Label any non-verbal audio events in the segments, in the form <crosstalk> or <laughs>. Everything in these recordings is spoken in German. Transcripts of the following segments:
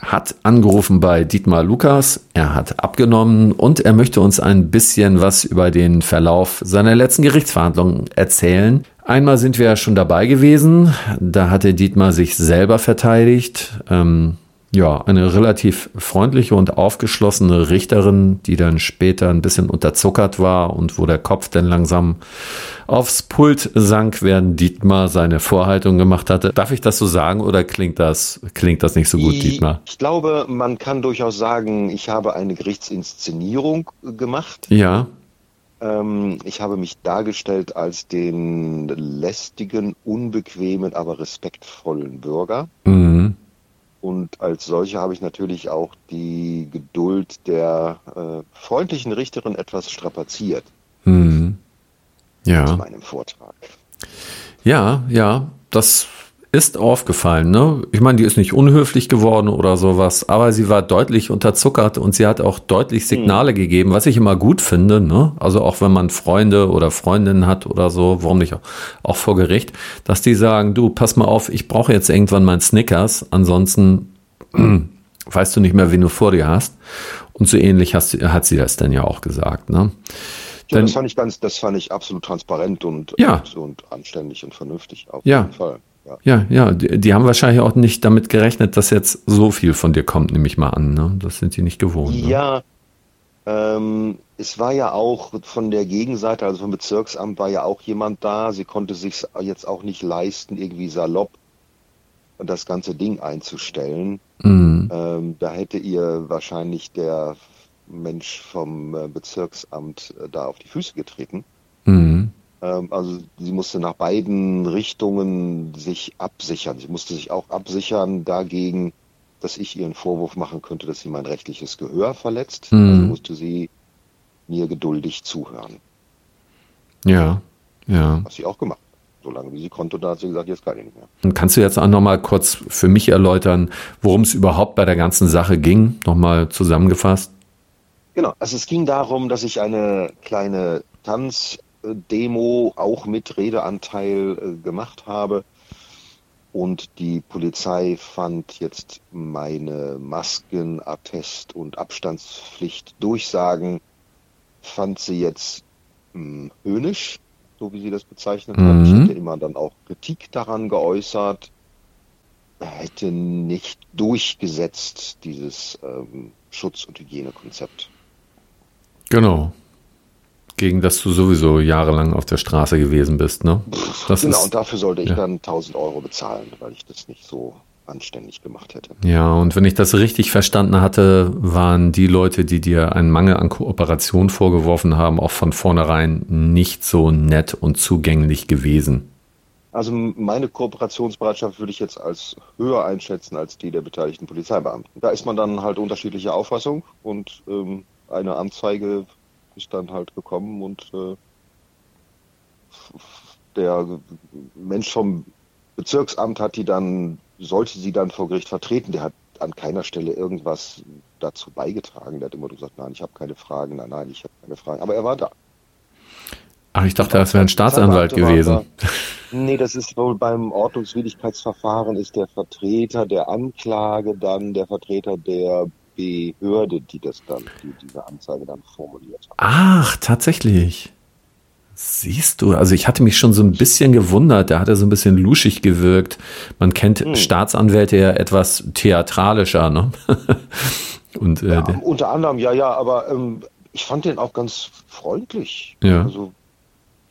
hat angerufen bei Dietmar Lukas. Er hat abgenommen und er möchte uns ein bisschen was über den Verlauf seiner letzten Gerichtsverhandlungen erzählen. Einmal sind wir ja schon dabei gewesen. Da hatte Dietmar sich selber verteidigt. Ähm, ja, eine relativ freundliche und aufgeschlossene Richterin, die dann später ein bisschen unterzuckert war und wo der Kopf dann langsam aufs Pult sank, während Dietmar seine Vorhaltung gemacht hatte. Darf ich das so sagen oder klingt das, klingt das nicht so gut, ich, Dietmar? Ich glaube, man kann durchaus sagen, ich habe eine Gerichtsinszenierung gemacht. Ja. Ähm, ich habe mich dargestellt als den lästigen, unbequemen, aber respektvollen Bürger. Mhm. Und als solche habe ich natürlich auch die Geduld der äh, freundlichen Richterin etwas strapaziert zu Ja. meinem Vortrag. Ja, ja, das ist aufgefallen. Ne? Ich meine, die ist nicht unhöflich geworden oder sowas, aber sie war deutlich unterzuckert und sie hat auch deutlich Signale gegeben, was ich immer gut finde. Ne? Also auch wenn man Freunde oder Freundinnen hat oder so, warum nicht auch, vor Gericht, dass die sagen, du, pass mal auf, ich brauche jetzt irgendwann meinen Snickers, ansonsten hm, <clears throat> weißt du nicht mehr, wen du vor dir hast. Und so ähnlich hast, hat sie das dann ja auch gesagt. Ne? Ja, das fand ich ganz, das fand ich absolut transparent und, Ja. und, und anständig und vernünftig auf Ja. jeden Fall. Ja. Ja, ja, die, die haben wahrscheinlich auch nicht damit gerechnet, dass jetzt so viel von dir kommt, nehme ich mal an. Ne? Das sind die nicht gewohnt. Ne? Ja, ähm, es war ja auch von der Gegenseite, also vom Bezirksamt war ja auch jemand da. Sie konnte sich jetzt auch nicht leisten, irgendwie salopp das ganze Ding einzustellen. Mhm. Ähm, da hätte ihr wahrscheinlich der Mensch vom äh, Bezirksamt äh, da auf die Füße getreten. Ähm, also sie musste nach beiden Richtungen sich absichern. Sie musste sich auch absichern dagegen, dass ich ihr einen Vorwurf machen könnte, dass sie mein rechtliches Gehör verletzt. Mhm. Also musste sie mir geduldig zuhören, Ja, ja. was sie auch gemacht hat. Solange wie sie konnte, und da hat sie gesagt, jetzt kann ich nicht mehr. Und kannst du jetzt auch nochmal kurz für mich erläutern, worum es überhaupt bei der ganzen Sache ging? Nochmal zusammengefasst. Genau, also es ging darum, dass ich eine kleine Tanzdemo auch mit Redeanteil äh, gemacht habe. Und die Polizei fand jetzt meine Masken, Attest und Abstandspflicht Durchsagen, fand sie jetzt mh, höhnisch, so wie sie das bezeichnet hat. Ich Mhm. hätte immer dann auch Kritik daran geäußert, hätte nicht durchgesetzt, dieses ähm, Schutz- und Hygienekonzept. Genau. Gegen das du sowieso jahrelang auf der Straße gewesen bist, ne? Das genau, ist, und dafür sollte ich ja. dann 1000 Euro bezahlen, weil ich das nicht so anständig gemacht hätte. Ja, und wenn ich das richtig verstanden hatte, waren die Leute, die dir einen Mangel an Kooperation vorgeworfen haben, auch von vornherein nicht so nett und zugänglich gewesen. Also meine Kooperationsbereitschaft würde ich jetzt als höher einschätzen als die der beteiligten Polizeibeamten. Da ist man dann halt unterschiedlicher Auffassung und ähm, eine Anzeige ist dann halt gekommen und äh, der Mensch vom Bezirksamt hat die dann, sollte sie dann vor Gericht vertreten, der hat an keiner Stelle irgendwas dazu beigetragen. Der hat immer gesagt, nein, ich habe keine Fragen, nein, nein, ich habe keine Fragen. Aber er war da. Ach, ich dachte, das wäre ein Staatsanwalt gewesen. Da. Nee, das ist wohl beim Ordnungswidrigkeitsverfahren ist der Vertreter der Anklage dann der Vertreter der Behörde, die das dann, die diese Anzeige dann formuliert hat. Ach, tatsächlich. Siehst du, also ich hatte mich schon so ein bisschen gewundert, der hatte so ein bisschen luschig gewirkt. Man kennt Hm. Staatsanwälte ja etwas theatralischer, ne? <laughs> Und äh, Ja, unter anderem, ja, ja, aber ähm, ich fand den auch ganz freundlich. Ja. Also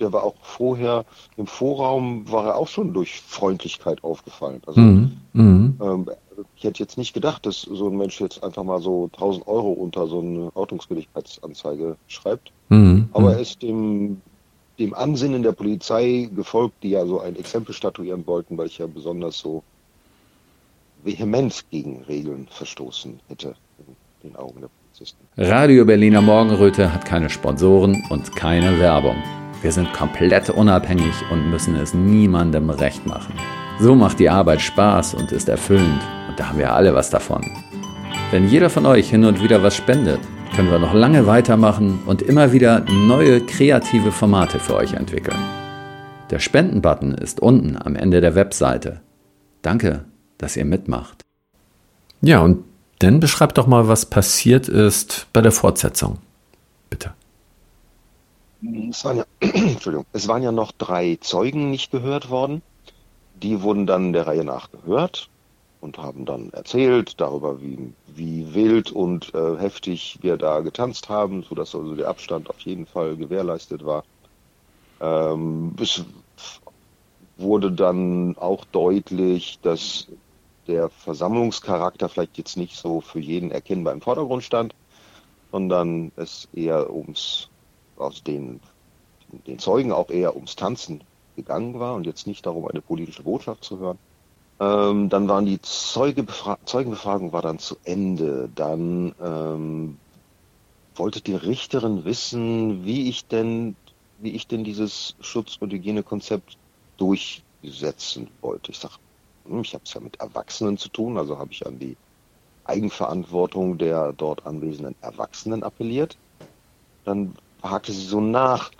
der war auch vorher im Vorraum, war er auch schon durch Freundlichkeit aufgefallen. Also Mhm, mhm. ähm, ich hätte jetzt nicht gedacht, dass so ein Mensch jetzt einfach mal so 1000 Euro unter so eine Ordnungswidrigkeitsanzeige schreibt. Mhm, Aber mhm. er ist dem, dem Ansinnen der Polizei gefolgt, die ja so ein Exempel statuieren wollten, weil ich ja besonders so vehement gegen Regeln verstoßen hätte in den Augen der Polizisten. Radio Berliner Morgenröte hat keine Sponsoren und keine Werbung. Wir sind komplett unabhängig und müssen es niemandem recht machen. So macht die Arbeit Spaß und ist erfüllend da haben wir alle was davon. Wenn jeder von euch hin und wieder was spendet, können wir noch lange weitermachen und immer wieder neue kreative Formate für euch entwickeln. Der Spendenbutton ist unten am Ende der Webseite. Danke, dass ihr mitmacht. Ja, und dann beschreib doch mal, was passiert ist bei der Fortsetzung. Bitte. Es waren, ja, <clears throat> Entschuldigung, es waren ja noch drei Zeugen nicht gehört worden. Die wurden dann der Reihe nach gehört und haben dann erzählt darüber, wie, wie wild und äh, heftig wir da getanzt haben, sodass also der Abstand auf jeden Fall gewährleistet war. Ähm, es wurde dann auch deutlich, dass der Versammlungscharakter vielleicht jetzt nicht so für jeden erkennbar im Vordergrund stand, sondern es eher ums, aus den, den Zeugen auch eher ums Tanzen gegangen war und jetzt nicht darum, eine politische Botschaft zu hören. Ähm, dann waren die Zeugebefra Zeugenbefragung war dann zu Ende. Dann ähm, wollte die Richterin wissen, wie ich denn, wie ich denn dieses Schutz- und Hygienekonzept durchsetzen wollte. Ich sage, hm, ich habe es ja mit Erwachsenen zu tun, also habe ich an die Eigenverantwortung der dort anwesenden Erwachsenen appelliert. Dann hakte sie so nach,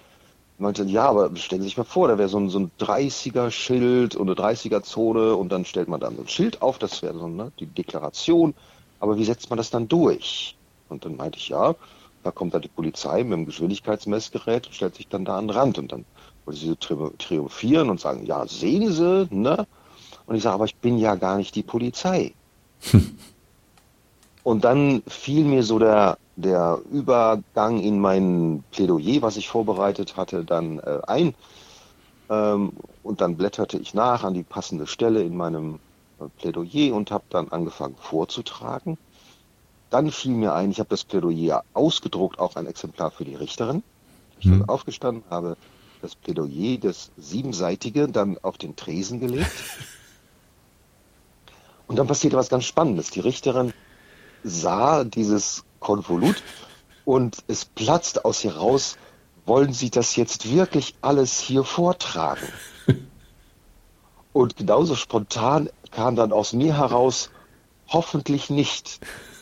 meinte, ja, aber stellen Sie sich mal vor, da wäre so ein, so ein 30er-Schild und eine 30er-Zone und dann stellt man dann so ein Schild auf, das wäre so ne, die Deklaration, aber wie setzt man das dann durch? Und dann meinte ich, ja, da kommt dann die Polizei mit dem Geschwindigkeitsmessgerät und stellt sich dann da an den Rand und dann wollte sie triumphieren und sagen, ja, sehen Sie, ne? Und ich sage, aber ich bin ja gar nicht die Polizei. und dann fiel mir so der, der Übergang in mein Plädoyer, was ich vorbereitet hatte, dann äh, ein. Ähm, und dann blätterte ich nach an die passende Stelle in meinem äh, Plädoyer und habe dann angefangen vorzutragen. Dann fiel mir ein, ich habe das Plädoyer ausgedruckt, auch ein Exemplar für die Richterin. Ich bin mhm. aufgestanden, habe das Plädoyer, das siebenseitige, dann auf den Tresen gelegt <laughs> und dann passierte was ganz Spannendes. Die Richterin sah dieses Konvolut und es platzt aus ihr raus, wollen Sie das jetzt wirklich alles hier vortragen? <laughs> Und genauso spontan kam dann aus mir heraus, hoffentlich nicht. <laughs>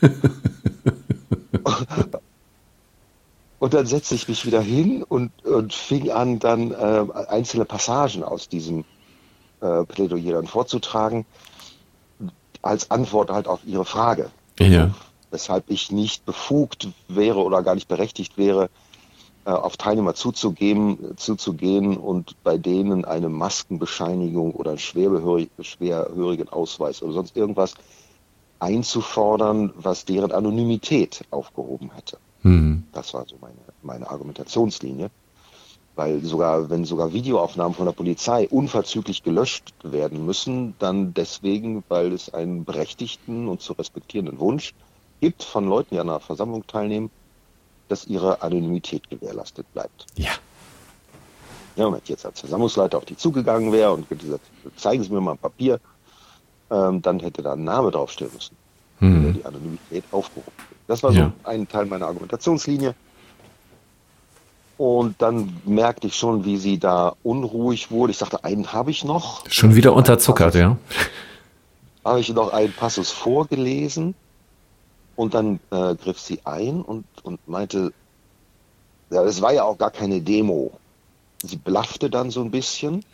und dann setzte ich mich wieder hin und, und fing an, dann äh, einzelne Passagen aus diesem äh, Plädoyer dann vorzutragen als Antwort halt auf Ihre Frage. Ja. Weshalb ich nicht befugt wäre oder gar nicht berechtigt wäre, äh, auf Teilnehmer zuzugehen, zuzugehen und bei denen eine Maskenbescheinigung oder einen schwerhörigen Ausweis oder sonst irgendwas einzufordern, was deren Anonymität aufgehoben hätte. Mhm. Das war so meine, meine Argumentationslinie weil sogar, wenn sogar Videoaufnahmen von der Polizei unverzüglich gelöscht werden müssen, dann deswegen, weil es einen berechtigten und zu respektierenden Wunsch gibt von Leuten, die an einer Versammlung teilnehmen, dass ihre Anonymität gewährleistet bleibt. Ja. Ja, wenn ich jetzt als Versammlungsleiter auf die zugegangen wäre und gesagt, zeigen Sie mir mal ein Papier, ähm, dann hätte da ein Name draufstehen müssen, hm. der die Anonymität aufgehoben. Das war ja. so ein Teil meiner Argumentationslinie. Und dann merkte ich schon, wie sie da unruhig wurde. Ich sagte, einen habe ich noch. Schon wieder unterzuckert, ja. Habe ich noch einen Passus vorgelesen und dann äh, griff sie ein und, und meinte, ja, es war ja auch gar keine Demo. Sie blaffte dann so ein bisschen.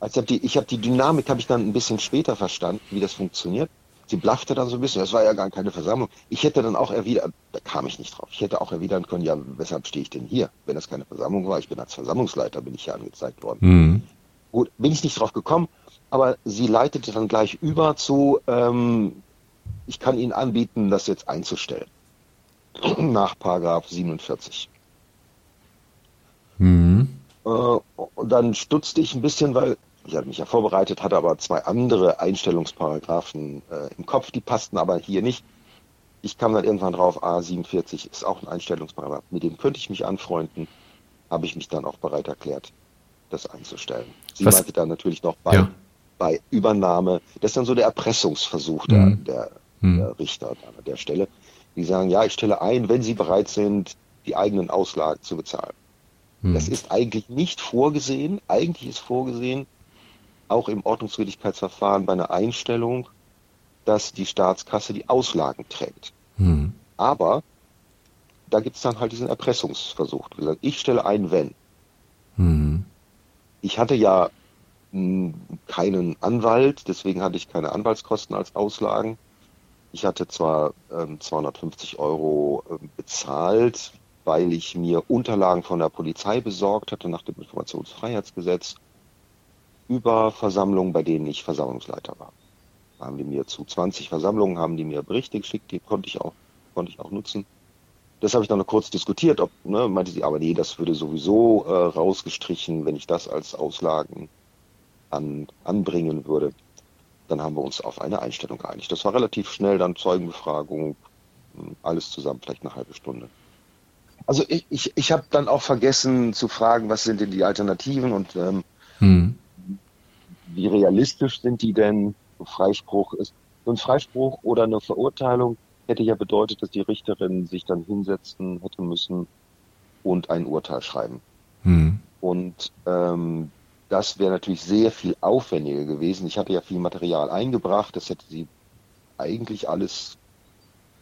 Also ich habe die, hab die Dynamik habe ich dann ein bisschen später verstanden, wie das funktioniert. Sie blaffte dann so ein bisschen, das war ja gar keine Versammlung. Ich hätte dann auch erwidert, da kam ich nicht drauf, ich hätte auch erwidern können, ja, weshalb stehe ich denn hier, wenn das keine Versammlung war? Ich bin als Versammlungsleiter, bin ich hier angezeigt worden. Mhm. Gut, bin ich nicht drauf gekommen, aber sie leitete dann gleich über zu, ähm, ich kann Ihnen anbieten, das jetzt einzustellen. <clears throat> Nach Paragraph 47. Mhm. Äh, und dann stutzte ich ein bisschen, weil ich hatte mich ja vorbereitet, hatte aber zwei andere Einstellungsparagraphen äh, im Kopf, die passten aber hier nicht. Ich kam dann irgendwann drauf, A47 ist auch ein Einstellungsparagraph, mit dem könnte ich mich anfreunden, habe ich mich dann auch bereit erklärt, das einzustellen. Sie Was? meinte dann natürlich noch bei, ja. bei Übernahme, das ist dann so der Erpressungsversuch der, mhm. der, mhm. der Richter an der Stelle. Die sagen, ja, ich stelle ein, wenn sie bereit sind, die eigenen Auslagen zu bezahlen. Hm. Das ist eigentlich nicht vorgesehen. Eigentlich ist vorgesehen, auch im Ordnungswidrigkeitsverfahren bei einer Einstellung, dass die Staatskasse die Auslagen trägt. Hm. Aber da gibt es dann halt diesen Erpressungsversuch. Ich stelle ein, wenn. Hm. Ich hatte ja hm, keinen Anwalt, deswegen hatte ich keine Anwaltskosten als Auslagen. Ich hatte zwar ähm, 250 Euro äh, bezahlt, weil ich mir Unterlagen von der Polizei besorgt hatte nach dem Informationsfreiheitsgesetz über Versammlungen, bei denen ich Versammlungsleiter war. Da haben die mir zu 20 Versammlungen haben die mir Berichte geschickt, die konnte ich auch konnte ich auch nutzen. Das habe ich dann noch kurz diskutiert, ob, ne, meinte sie, aber nee, das würde sowieso äh, rausgestrichen, wenn ich das als Auslagen an, anbringen würde. Dann haben wir uns auf eine Einstellung geeinigt. Das war relativ schnell, dann Zeugenbefragung, hm, alles zusammen, vielleicht eine halbe Stunde. Also ich, ich, ich habe dann auch vergessen zu fragen, was sind denn die Alternativen und ähm, hm. wie realistisch sind die denn? So Freispruch ist. So ein Freispruch oder eine Verurteilung hätte ja bedeutet, dass die Richterin sich dann hinsetzen hätte müssen und ein Urteil schreiben. Hm. Und ähm, das wäre natürlich sehr viel aufwendiger gewesen. Ich hatte ja viel Material eingebracht, das hätte sie eigentlich alles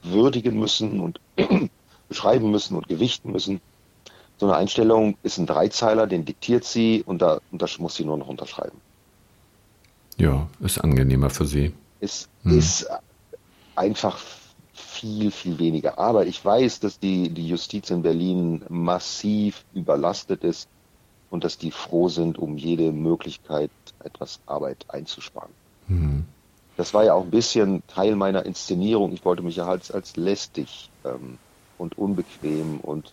würdigen müssen und <clears throat> beschreiben müssen und gewichten müssen. So eine Einstellung ist ein Dreizeiler, den diktiert sie und da, und das muss sie nur noch unterschreiben. Ja, ist angenehmer für sie. Es hm. ist einfach viel, viel weniger. Aber ich weiß, dass die, die Justiz in Berlin massiv überlastet ist und dass die froh sind um jede Möglichkeit, etwas Arbeit einzusparen. Mhm. Das war ja auch ein bisschen Teil meiner Inszenierung. Ich wollte mich ja halt als lästig ähm, und unbequem und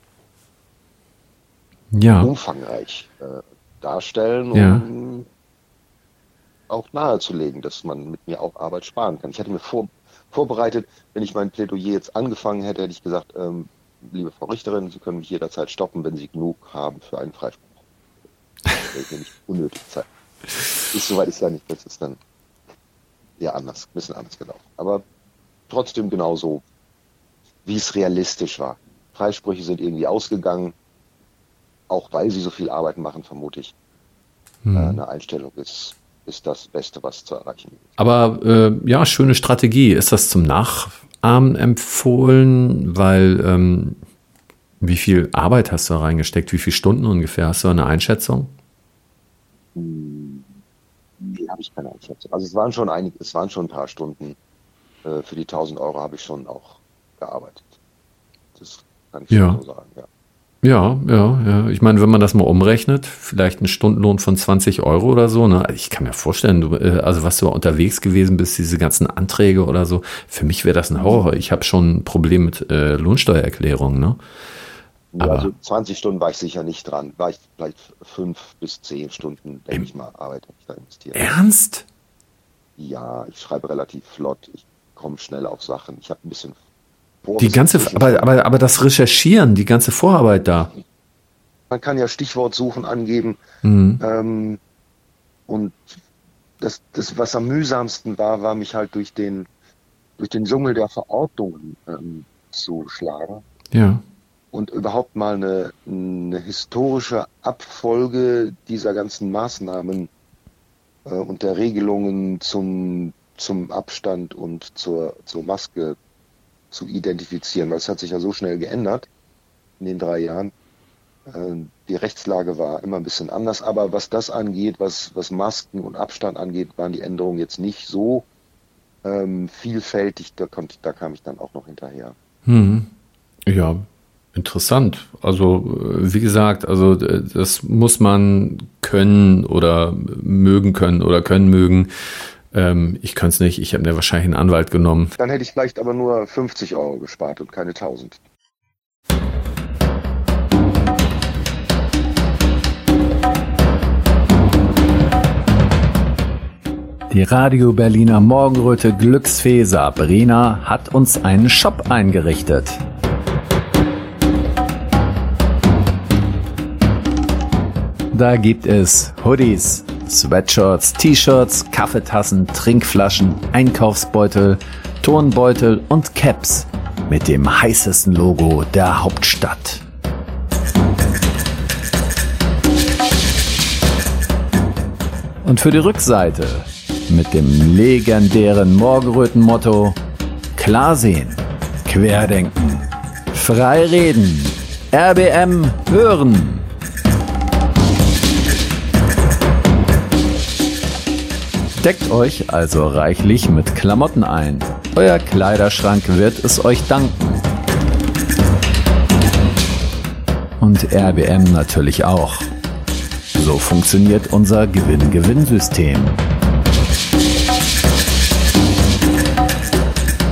ja. umfangreich äh, darstellen, um ja. auch nahezulegen, dass man mit mir auch Arbeit sparen kann. Ich hatte mir vor, vorbereitet. Wenn ich mein Plädoyer jetzt angefangen hätte, hätte ich gesagt, ähm, liebe Frau Richterin, Sie können mich jederzeit stoppen, wenn Sie genug haben für einen Freispruch. Ist nämlich unnötig Zeit. Ist soweit ich ja nicht, das ist dann ja anders, ein bisschen anders gelaufen. Aber trotzdem genauso, wie es realistisch war. Freisprüche sind irgendwie ausgegangen, auch weil sie so viel Arbeit machen, vermute ich. Hm. Äh, eine Einstellung ist ist das Beste, was zu erreichen ist. Aber äh, ja, schöne Strategie. Ist das zum Nachahmen empfohlen? Weil ähm, wie viel Arbeit hast du da reingesteckt? Wie viele Stunden ungefähr? Hast du eine Einschätzung? Hm, nee, habe ich keine Einschätzung. Also es waren schon einige, es waren schon ein paar Stunden. Äh, für die 1000 Euro habe ich schon auch gearbeitet. Das kann ich ja. so sagen, ja. Ja, ja, ja. Ich meine, wenn man das mal umrechnet, vielleicht ein Stundenlohn von 20 Euro oder so, ne? Ich kann mir vorstellen, du, äh, also was du unterwegs gewesen bist, diese ganzen Anträge oder so, für mich wäre das ein Horror. Ich habe schon ein Problem mit äh, Lohnsteuererklärungen, ne? Ja, also 20 Stunden war ich sicher nicht dran. War ich vielleicht fünf bis zehn Stunden, denke ich mal, Arbeit habe ich da investiert. Ernst? Ja, ich schreibe relativ flott. Ich komme schnell auf Sachen. Ich habe ein bisschen die ganze, aber, aber, aber das Recherchieren, die ganze Vorarbeit da. Man kann ja Stichwortsuchen angeben. Mhm. Ähm, und das, das, was am mühsamsten war, war mich halt durch den, durch den Dschungel der Verordnungen ähm, zu schlagen. Ja. Und überhaupt mal eine, eine historische Abfolge dieser ganzen Maßnahmen äh, und der Regelungen zum, zum Abstand und zur, zur Maske zu identifizieren, weil es hat sich ja so schnell geändert in den drei Jahren. Ähm, die Rechtslage war immer ein bisschen anders, aber was das angeht, was, was Masken und Abstand angeht, waren die Änderungen jetzt nicht so ähm, vielfältig. Da, konnte, da kam ich dann auch noch hinterher. Hm. Ja, interessant. Also wie gesagt, also das muss man können oder mögen können oder können mögen. Ähm, ich kann es nicht, ich habe mir wahrscheinlich einen Anwalt genommen. Dann hätte ich vielleicht aber nur 50 Euro gespart und keine 1000. Die Radio Berliner Morgenröte Glücksfee Sabrina hat uns einen Shop eingerichtet. Da gibt es Hoodies, Sweatshirts, T-Shirts, Kaffeetassen, Trinkflaschen, Einkaufsbeutel, Turnbeutel und Caps. mit dem heißesten Logo der Hauptstadt. Und für die Rückseite mit dem legendären Morgenröten-Motto Klar sehen, querdenken, frei reden, RBM hören. Deckt euch also reichlich mit Klamotten ein. Euer Kleiderschrank wird es euch danken. Und RBM natürlich auch. So funktioniert unser Gewinn-Gewinn-System.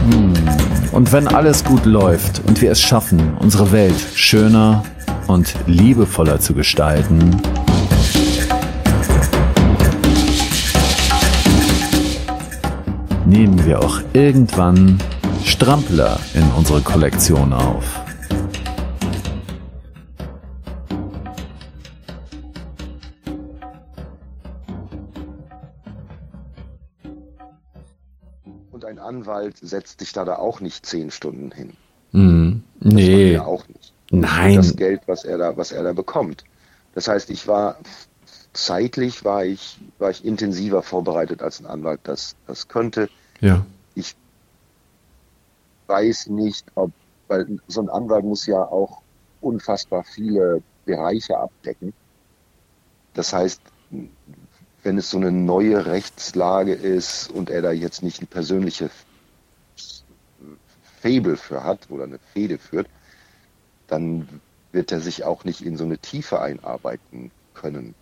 Hm. Und wenn alles gut läuft und wir es schaffen, unsere Welt schöner und liebevoller zu gestalten, nehmen wir auch irgendwann Strampler in unsere Kollektion auf. Und ein Anwalt setzt sich da, da auch nicht zehn Stunden hin. Das nee. macht er auch nicht. Nein. Das Geld, was er da, was er da bekommt. Das heißt, ich war zeitlich war ich, war ich intensiver vorbereitet als ein Anwalt das, das könnte. Ja. Ich weiß nicht, ob, weil so ein Anwalt muss ja auch unfassbar viele Bereiche abdecken. Das heißt, wenn es so eine neue Rechtslage ist und er da jetzt nicht ein persönliche Faible für hat oder eine Fehde führt, dann wird er sich auch nicht in so eine Tiefe einarbeiten können,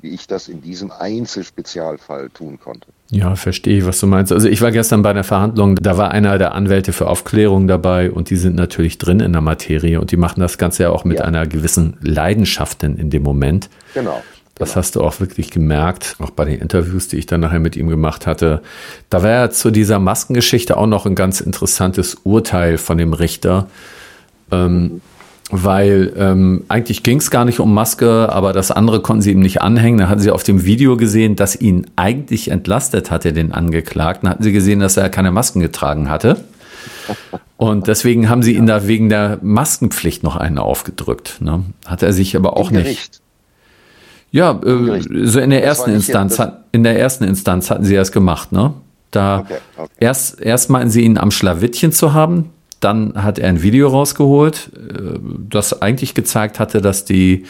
wie ich das in diesem Einzelspezialfall tun konnte. Ja, verstehe ich, was du meinst. Also ich war gestern bei einer Verhandlung, da war einer der Anwälte für Aufklärung dabei und die sind natürlich drin in der Materie und die machen das Ganze ja auch mit Ja. einer gewissen Leidenschaft denn in dem Moment. Genau. Das hast du auch wirklich gemerkt, auch bei den Interviews, die ich dann nachher mit ihm gemacht hatte. Da war ja zu dieser Maskengeschichte auch noch ein ganz interessantes Urteil von dem Richter. Ähm, weil ähm, eigentlich ging es gar nicht um Maske, aber das andere konnten sie ihm nicht anhängen. Da hatten sie auf dem Video gesehen, dass ihn eigentlich entlastet hatte, den Angeklagten. Hatten sie gesehen, dass er keine Masken getragen hatte. Und deswegen haben sie ihn da wegen der Maskenpflicht noch einen aufgedrückt. Ne? Hat er sich aber auch nicht. Ja, äh, so in der Das ersten Instanz, hat, in der ersten Instanz hatten sie das gemacht, ne? Da Okay, okay. erst erst meinten sie ihn am Schlawittchen zu haben, dann hat er ein Video rausgeholt, äh, das eigentlich gezeigt hatte, dass die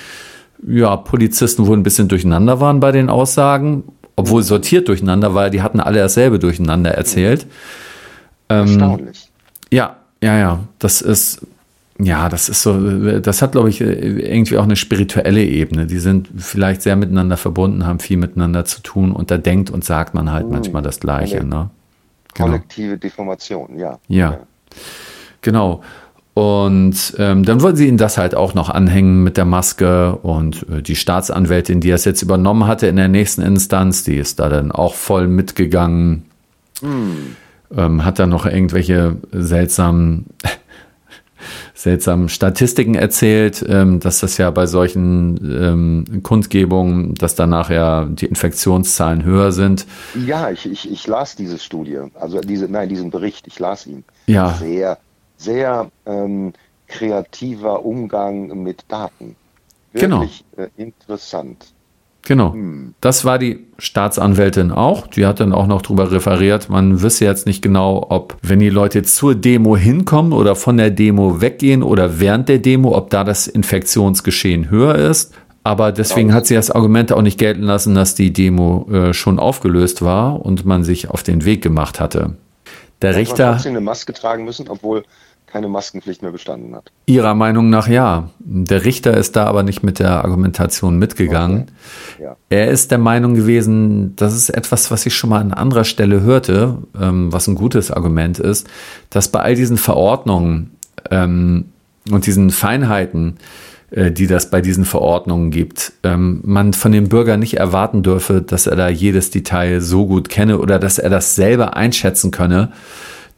ja, Polizisten wohl ein bisschen durcheinander waren bei den Aussagen, obwohl sortiert durcheinander, weil die hatten alle dasselbe durcheinander erzählt. Ähm, Erstaunlich. Ja, ja, ja. Das ist, ja, das ist so, das hat, glaube ich, irgendwie auch eine spirituelle Ebene. Die sind vielleicht sehr miteinander verbunden, haben viel miteinander zu tun und da denkt und sagt man halt manchmal das Gleiche, Eine ne? Genau. Kollektive Deformation, ja. Ja. Genau. Und ähm, dann wollten sie ihnen das halt auch noch anhängen mit der Maske und äh, die Staatsanwältin, die das jetzt übernommen hatte in der nächsten Instanz, die ist da dann auch voll mitgegangen, ähm, hat dann noch irgendwelche seltsamen, <laughs> seltsamen Statistiken erzählt, ähm, dass das ja bei solchen ähm, Kundgebungen, dass danach ja die Infektionszahlen höher sind. Ja, ich, ich, ich las diese Studie, also diese, nein, diesen Bericht, ich las ihn. Ja. Sehr, sehr ähm, kreativer Umgang mit Daten. Genau. Wirklich äh, interessant. Genau. Das war die Staatsanwältin auch. Die hat dann auch noch drüber referiert. Man wisse jetzt nicht genau, ob, wenn die Leute zur Demo hinkommen oder von der Demo weggehen oder während der Demo, ob da das Infektionsgeschehen höher ist. Aber deswegen hat sie das Argument auch nicht gelten lassen, dass die Demo äh, schon aufgelöst war und man sich auf den Weg gemacht hatte. Der man Richter, trotzdem eine Maske tragen müssen, obwohl keine Maskenpflicht mehr bestanden hat. ihrer Meinung nach ja. Der Richter ist da aber nicht mit der Argumentation mitgegangen. Ja. Er ist der Meinung gewesen, das ist etwas, was ich schon mal an anderer Stelle hörte, ähm, was ein gutes Argument ist, dass bei all diesen Verordnungen ähm, und diesen Feinheiten, die das bei diesen Verordnungen gibt, ähm, man von dem Bürger nicht erwarten dürfe, dass er da jedes Detail so gut kenne oder dass er das selber einschätzen könne.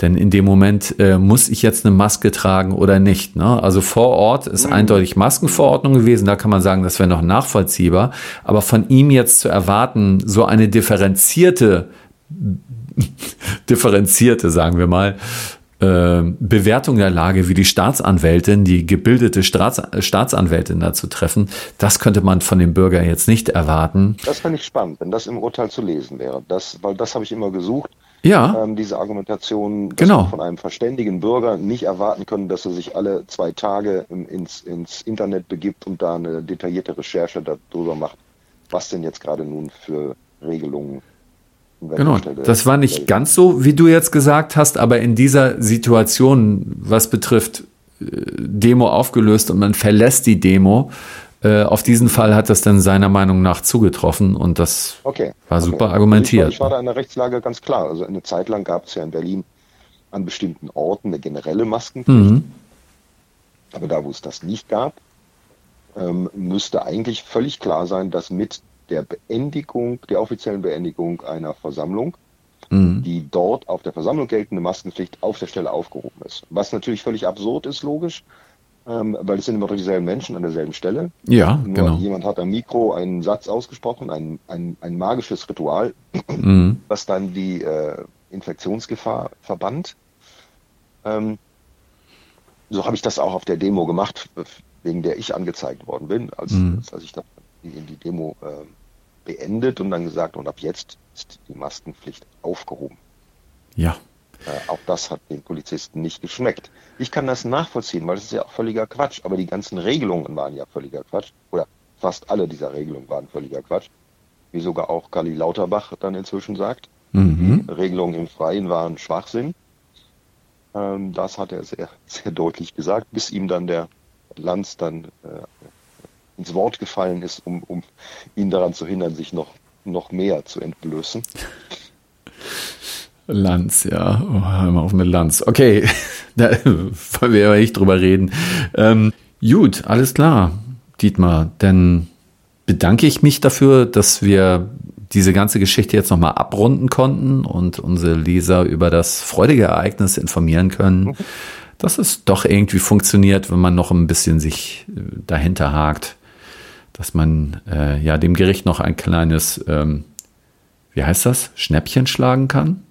Denn in dem Moment äh, muss ich jetzt eine Maske tragen oder nicht. Ne? Also vor Ort ist eindeutig Maskenverordnung gewesen. Da kann man sagen, das wäre noch nachvollziehbar. Aber von ihm jetzt zu erwarten, so eine differenzierte, <laughs> differenzierte, sagen wir mal, äh, Bewertung der Lage wie die Staatsanwältin, die gebildete Staats Staatsanwältin da zu treffen, das könnte man von dem Bürger jetzt nicht erwarten. Das fände ich spannend, wenn das im Urteil zu lesen wäre. Das, weil das habe ich immer gesucht. Ja. Ähm, diese Argumentation, dass Genau. wir von einem verständigen Bürger nicht erwarten können, dass er sich alle zwei Tage ins, ins Internet begibt und da eine detaillierte Recherche darüber macht, was denn jetzt gerade nun für Regelungen Genau, das war nicht ganz so, wie du jetzt gesagt hast, aber in dieser Situation, was betrifft äh, Demo aufgelöst und man verlässt die Demo, äh, auf diesen Fall hat das dann seiner Meinung nach zugetroffen und das Okay. war okay. super Also argumentiert. Ich war, ich war da in der Rechtslage ganz klar. Also eine Zeit lang gab es ja in Berlin an bestimmten Orten eine generelle Maskenpflicht. Mhm. Aber da, wo es das nicht gab, ähm, müsste eigentlich völlig klar sein, dass mit der Beendigung, der offiziellen Beendigung einer Versammlung, Mhm. die dort auf der Versammlung geltende Maskenpflicht auf der Stelle aufgehoben ist. Was natürlich völlig absurd ist, logisch, ähm, weil es sind immer dieselben Menschen an derselben Stelle. Ja, Nur genau. jemand hat am Mikro einen Satz ausgesprochen, ein, ein, ein magisches Ritual, Mhm. was dann die äh, Infektionsgefahr verbannt. Ähm, so habe ich das auch auf der Demo gemacht, wegen der ich angezeigt worden bin, als, Mhm. als ich dann die, die Demo äh, beendet und dann gesagt, und ab jetzt ist die Maskenpflicht aufgehoben. Ja. Äh, auch das hat den Polizisten nicht geschmeckt. Ich kann das nachvollziehen, weil es ist ja auch völliger Quatsch. Aber die ganzen Regelungen waren ja völliger Quatsch. Oder fast alle dieser Regelungen waren völliger Quatsch. Wie sogar auch Kali Lauterbach dann inzwischen sagt. Mhm. Regelungen im Freien waren Schwachsinn. Ähm, das hat er sehr, <laughs> sehr deutlich gesagt, bis ihm dann der Lanz dann äh, ins Wort gefallen ist, um, um ihn daran zu hindern, sich noch, noch mehr zu entblößen. Lanz, ja. Oh, hör mal auf mit Lanz. Okay, <laughs> da wollen wir aber nicht drüber reden. Ähm, gut, alles klar, Dietmar. Dann bedanke ich mich dafür, dass wir diese ganze Geschichte jetzt nochmal abrunden konnten und unsere Leser über das freudige Ereignis informieren können, dass es doch irgendwie funktioniert, wenn man noch ein bisschen sich äh, dahinter hakt, dass man äh, ja dem Gericht noch ein kleines, ähm, wie heißt das, Schnäppchen schlagen kann.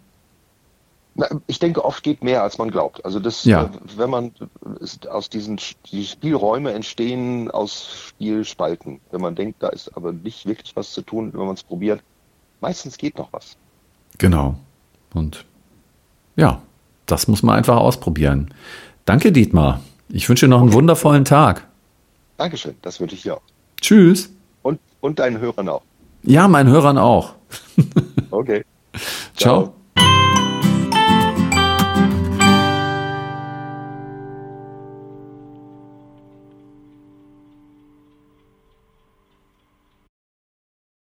Na, ich denke, oft geht mehr, als man glaubt. Also das, Ja. äh, wenn man aus diesen die Spielräume entstehen aus Spielspalten. Wenn man denkt, da ist aber nicht wirklich was zu tun, wenn man es probiert, meistens geht noch was. Genau. Und ja, das muss man einfach ausprobieren. Danke, Dietmar. Ich wünsche dir noch einen wundervollen Tag. Dankeschön, das wünsche ich dir auch. Tschüss. Und, und deinen Hörern auch. Ja, meinen Hörern auch. <laughs> Okay. Ciao.